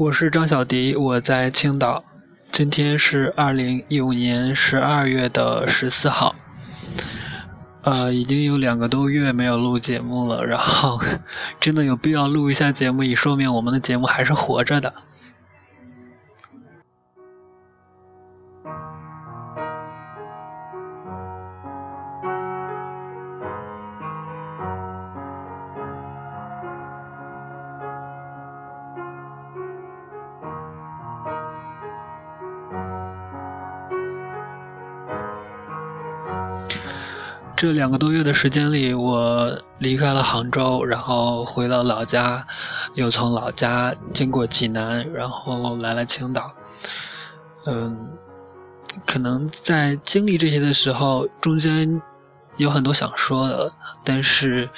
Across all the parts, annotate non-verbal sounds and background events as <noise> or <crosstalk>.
我是张小迪，我在青岛。今天是二零一五年十二月的十四号。呃，已经有两个多月没有录节目了，然后 <laughs> 真的有必要录一下节目，以说明我们的节目还是活着的。两个多月的时间里，我离开了杭州，然后回了老家，又从老家经过济南，然后来了青岛。嗯，可能在经历这些的时候，中间有很多想说的，但是，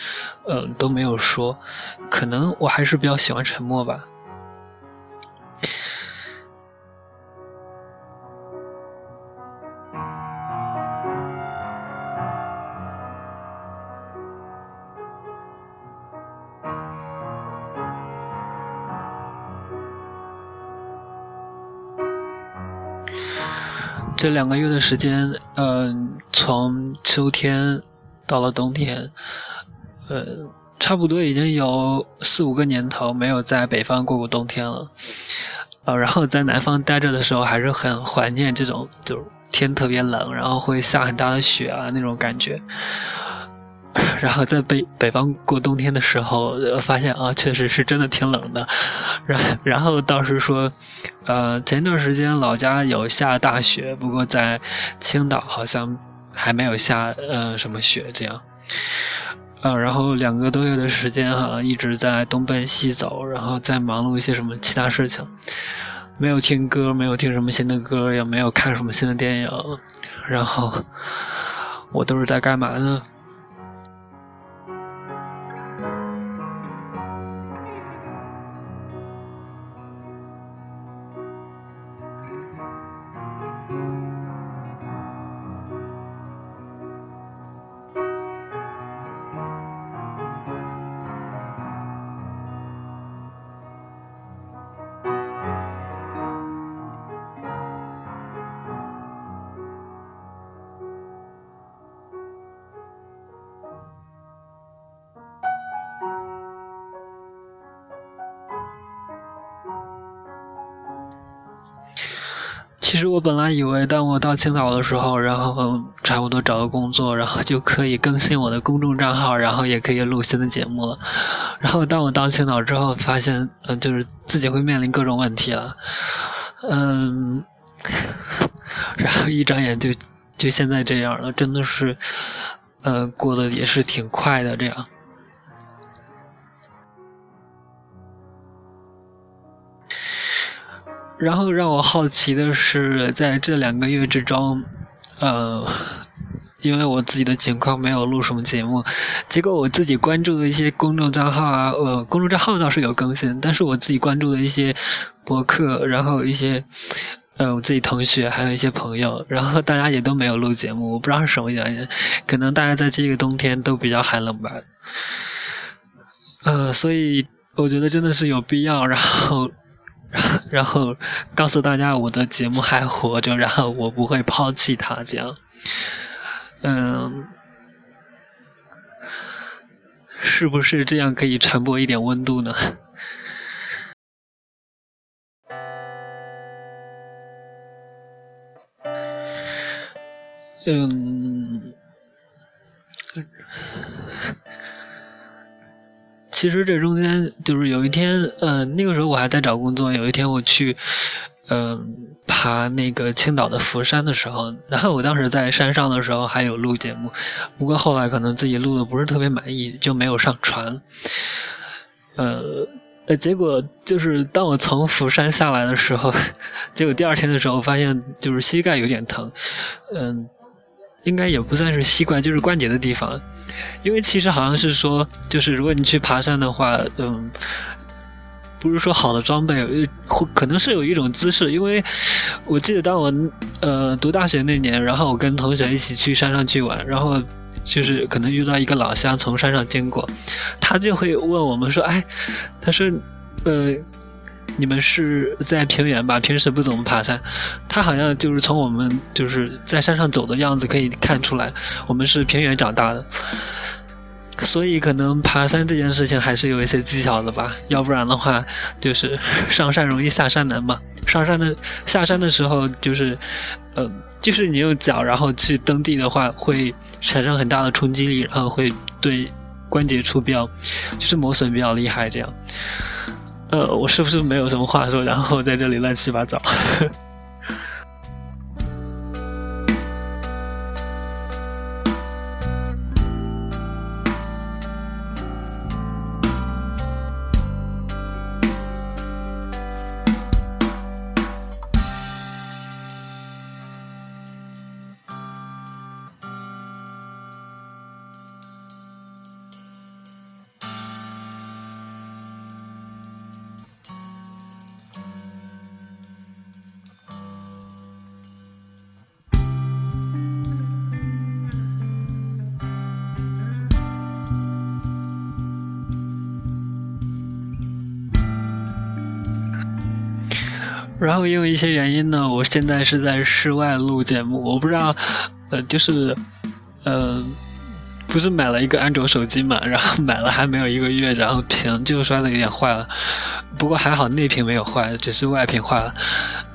嗯，都没有说。可能我还是比较喜欢沉默吧。这两个月的时间，嗯，从秋天到了冬天，呃，差不多已经有四五个年头没有在北方过过冬天了，呃，然后在南方待着的时候，还是很怀念这种，就是天特别冷，然后会下很大的雪啊那种感觉。然后在北北方过冬天的时候，发现啊，确实是真的挺冷的。然然后倒是说，呃，前一段时间老家有下大雪，不过在青岛好像还没有下呃什么雪这样。呃，然后两个多月的时间哈，一直在东奔西走，然后在忙碌一些什么其他事情，没有听歌，没有听什么新的歌，也没有看什么新的电影。然后我都是在干嘛呢？其实我本来以为，当我到青岛的时候，然后差不多找个工作，然后就可以更新我的公众账号，然后也可以录新的节目了。<laughs> 然后当我到青岛之后，发现，嗯，就是自己会面临各种问题了，嗯，<laughs> 然后一转眼就就现在这样了，真的是，呃，过得也是挺快的这样。然后让我好奇的是，在这两个月之中，呃，因为我自己的情况没有录什么节目，结果我自己关注的一些公众账号啊，呃，公众账号倒是有更新，但是我自己关注的一些博客，然后一些呃我自己同学，还有一些朋友，然后大家也都没有录节目，我不知道是什么原因，可能大家在这个冬天都比较寒冷吧，呃，所以我觉得真的是有必要，然后。然后告诉大家我的节目还活着，然后我不会抛弃它，这样，嗯，是不是这样可以传播一点温度呢？嗯。其实这中间就是有一天，呃，那个时候我还在找工作。有一天我去，嗯，爬那个青岛的佛山的时候，然后我当时在山上的时候还有录节目，不过后来可能自己录的不是特别满意，就没有上传。呃，呃，结果就是当我从佛山下来的时候，<laughs> 结果第二天的时候发现就是膝盖有点疼，嗯。应该也不算是膝关，就是关节的地方，因为其实好像是说，就是如果你去爬山的话，嗯，不是说好的装备，可能是有一种姿势，因为我记得当我呃读大学那年，然后我跟同学一起去山上去玩，然后就是可能遇到一个老乡从山上经过，他就会问我们说，哎，他说，呃。你们是在平原吧？平时不怎么爬山。他好像就是从我们就是在山上走的样子可以看出来，我们是平原长大的。所以可能爬山这件事情还是有一些技巧的吧，要不然的话就是上山容易下山难嘛。上山的下山的时候就是，呃，就是你用脚然后去蹬地的话，会产生很大的冲击力，然后会对关节处比较就是磨损比较厉害。这样，呃，我是不是没有什么话说，然后在这里乱七八糟？<laughs> 然后因为一些原因呢，我现在是在室外录节目。我不知道，呃，就是，呃，不是买了一个安卓手机嘛，<laughs> 然后买了还没有一个月，然后屏就摔的有点坏了。不过还好内屏没有坏，只是外屏坏了。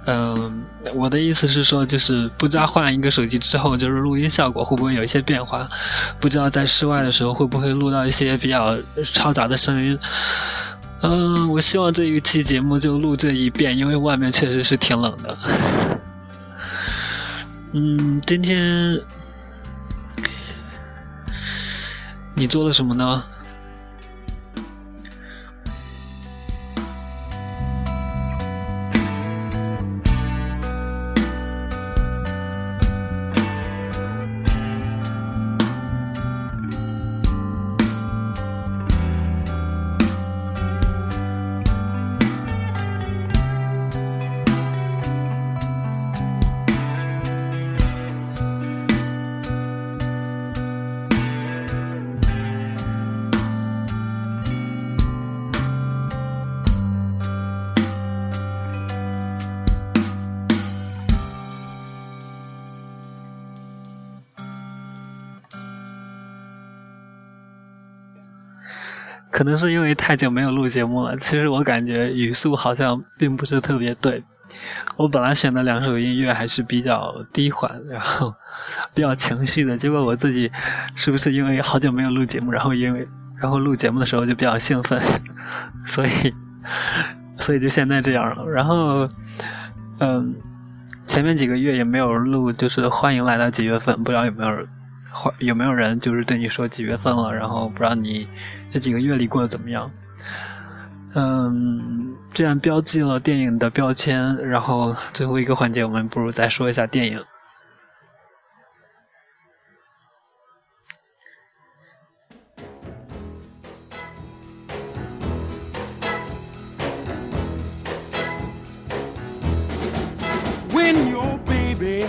嗯，我的意思是说，就是不知道换一个手机之后，就是录音效果会不会有一些变化？不知道在室外的时候会不会录到一些比较嘈杂的声音？嗯，我希望这一期节目就录这一遍，因为外面确实是挺冷的。嗯，今天你做了什么呢？可能是因为太久没有录节目了，其实我感觉语速好像并不是特别对。我本来选的两首音乐还是比较低缓，然后 <laughs> 比较情绪的，结果我自己是不是因为好久没有录节目，然后因为然后录节目的时候就比较兴奋，<laughs> 所以所以就现在这样了。然后嗯，前面几个月也没有录，就是欢迎来到几月份，不知道有没有。有没有人就是对你说几月份了？然后不知道你这几个月里过得怎么样？嗯，这样标记了电影的标签，然后最后一个环节，我们不如再说一下电影。when you baby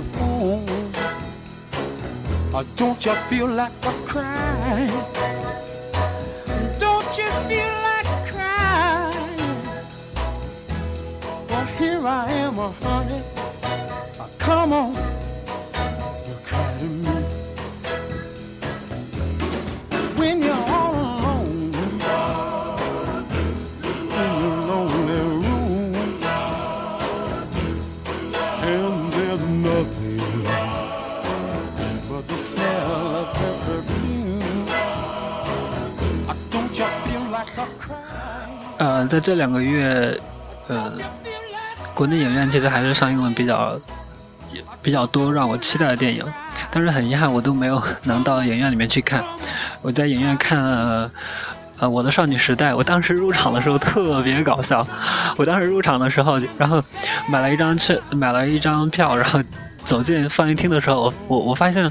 the phone. Or don't you feel like a crying? Don't you feel like crying? Well, here I am, honey. Come on, 呃，在这两个月，呃，国内影院其实还是上映了比较比较多让我期待的电影，但是很遗憾我都没有 <laughs> 能到影院里面去看。我在影院看了呃《我的少女时代》，我当时入场的时候特别搞笑。我当时入场的时候，然后买了一张去买了一张票，然后走进放映厅的时候，我我发现。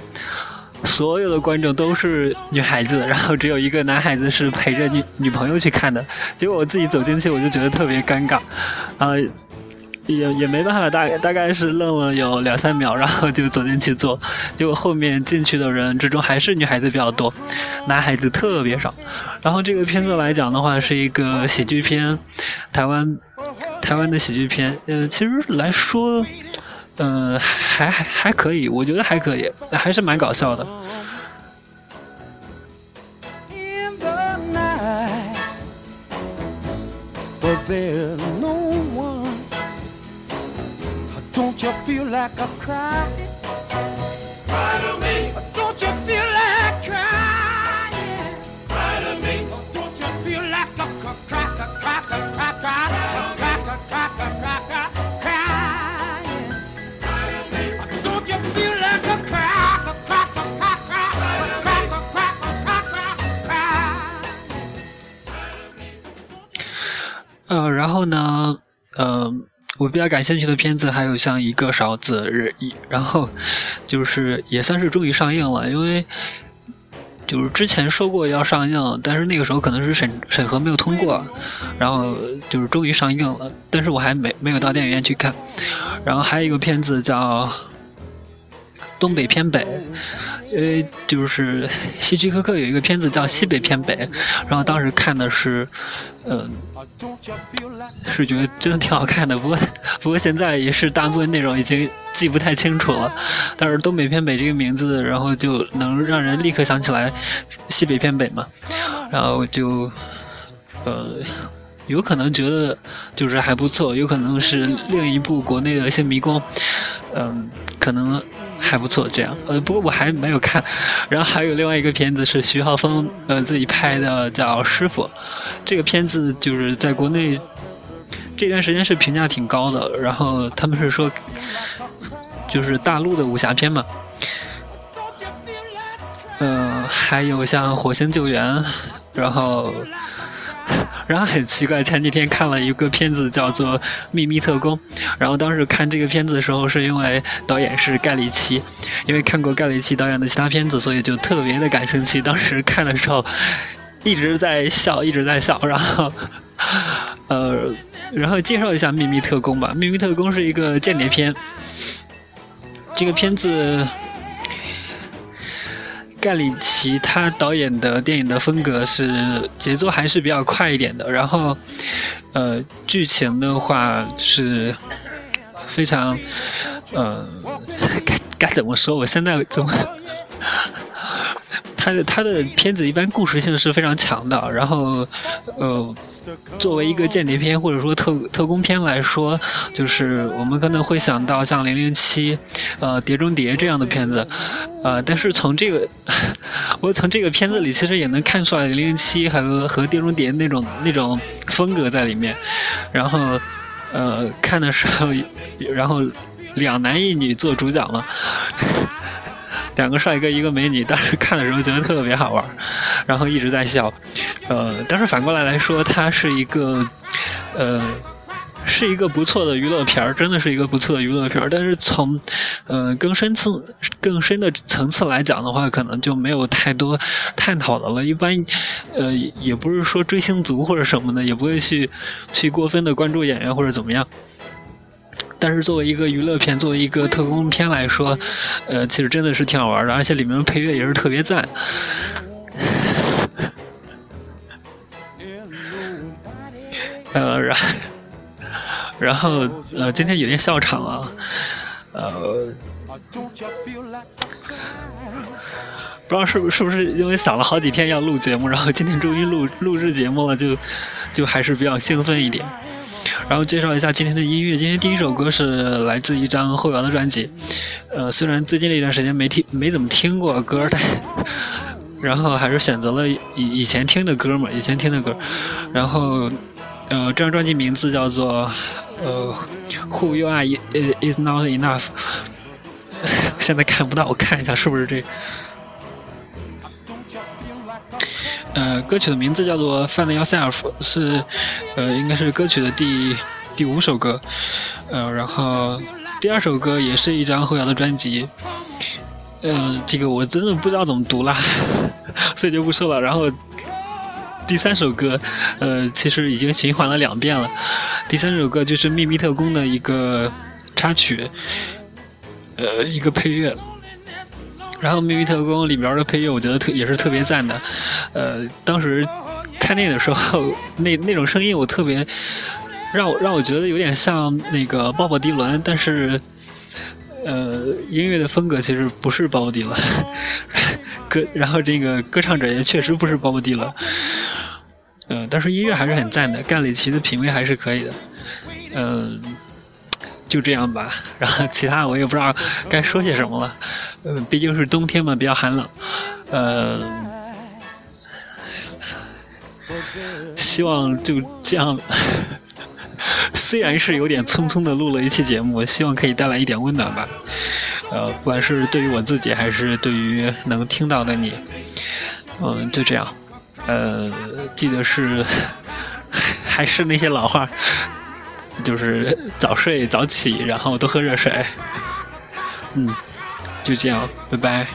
所有的观众都是女孩子，然后只有一个男孩子是陪着女女朋友去看的。结果我自己走进去，我就觉得特别尴尬，啊，也也没办法，大大概是愣了有两三秒，然后就走进去坐。结果后面进去的人之中还是女孩子比较多，男孩子特别少。然后这个片子来讲的话，是一个喜剧片，台湾台湾的喜剧片。嗯，其实来说，嗯，还还可以，我觉得还可以，还是蛮搞笑的。in the night. Don't you feel like a cry? Cry to me. Don't you feel 呃，然后呢，呃，我比较感兴趣的片子还有像一个勺子，然后就是也算是终于上映了，因为就是之前说过要上映，但是那个时候可能是审审核没有通过，然后就是终于上映了，但是我还没没有到电影院去看。然后还有一个片子叫《东北偏北》，因为就是 <laughs> 希区柯克有一个片子叫《西北偏北》，然后当时看的是，嗯、是觉得真的挺好看的，不过不过现在也是大部分内容已经记不太清楚了。但是东北偏北这个名字，然后就能让人立刻想起来西北偏北嘛，然后就呃有可能觉得就是还不错，有可能是另一部国内的一些迷宫，嗯、可能还不错这样。呃，不过我还没有看。然后还有另外一个片子是徐浩峰呃自己拍的，叫《师傅》。这个片子就是在国内这段时间是评价挺高的，然后他们是说就是大陆的武侠片嘛。嗯、还有像《火星救援》，然后。然后很奇怪，前几天看了一个片子叫做《秘密特工》，然后当时看这个片子的时候，是因为导演是盖里奇，因为看过盖里奇导演的其他片子，所以就特别的感兴趣。当时看的时候一直在笑，一直在笑，然后 <laughs> 呃，然后介绍一下《秘密特工》吧，《秘密特工》是一个间谍片，这个片子。盖里奇他导演的电影的风格是节奏还是比较快一点的，然后，呃，剧情的话是非常，呃，该该怎么说？我现在怎么？他的他的片子一般故事性是非常强的，然后，呃，作为一个间谍片或者说特特工片来说，就是我们可能会想到像《零零七》、呃《碟中谍》这样的片子，呃，但是从这个，<laughs> 我从这个片子里其实也能看出来《零零七》和和《碟中谍》那种那种风格在里面，然后，呃，看的时候，然后两男一女做主角嘛。两个帅哥，一个美女，当时看的时候觉得特别好玩，然后一直在笑。呃，但是反过来来说，它是一个，呃，是一个不错的娱乐片儿，真的是一个不错的娱乐片儿。但是从，呃，更深次、更深的层次来讲的话，可能就没有太多探讨的了。一般，呃，也不是说追星族或者什么的，也不会去去过分的关注演员或者怎么样。但是作为一个娱乐片，作为一个特工片来说，呃，其实真的是挺好玩的，而且里面的配乐也是特别赞。<laughs> 呃，然然后呃，今天有点笑场啊，呃，不知道是不是不是因为想了好几天要录节目，然后今天终于录录制节目了，就就还是比较兴奋一点。然后介绍一下今天的音乐，今天第一首歌是来自一张后摇的专辑，呃，虽然最近的一段时间没听没怎么听过歌，但然后还是选择了以以前听的歌嘛，以前听的歌，然后呃，这张专辑名字叫做呃，Who You Are Is Is Not Enough，<laughs> 现在看不到，我看一下是不是这。呃，歌曲的名字叫做《Find Yourself》，是呃，应该是歌曲的第第五首歌。呃，然后第二首歌也是一张后摇的专辑。呃，这个我真的不知道怎么读啦，<laughs> 所以就不说了。然后第三首歌，呃，其实已经循环了两遍了。第三首歌就是《秘密特工》的一个插曲，呃，一个配乐。然后《秘密特工》里边的配乐，我觉得特也是特别赞的。呃，当时看那的时候，<laughs> 那那种声音我特别让我让我觉得有点像那个鲍勃迪伦，但是呃，音乐的风格其实不是鲍勃迪伦。<laughs> 歌，然后这个歌唱者也确实不是鲍勃迪伦。嗯，但是音乐还是很赞的，盖里奇的品味还是可以的。嗯。就这样吧，然后其他我也不知道该说些什么了。嗯，毕竟是冬天嘛，比较寒冷。呃，希望就这样。<laughs> 虽然是有点匆匆的录了一期节目，希望可以带来一点温暖吧。呃，不管是对于我自己，还是对于能听到的你，嗯，就这样。呃，记得是，<laughs> 还是那些老话。就是 <laughs> 早睡早起，然后多喝热水。嗯，就这样，拜拜。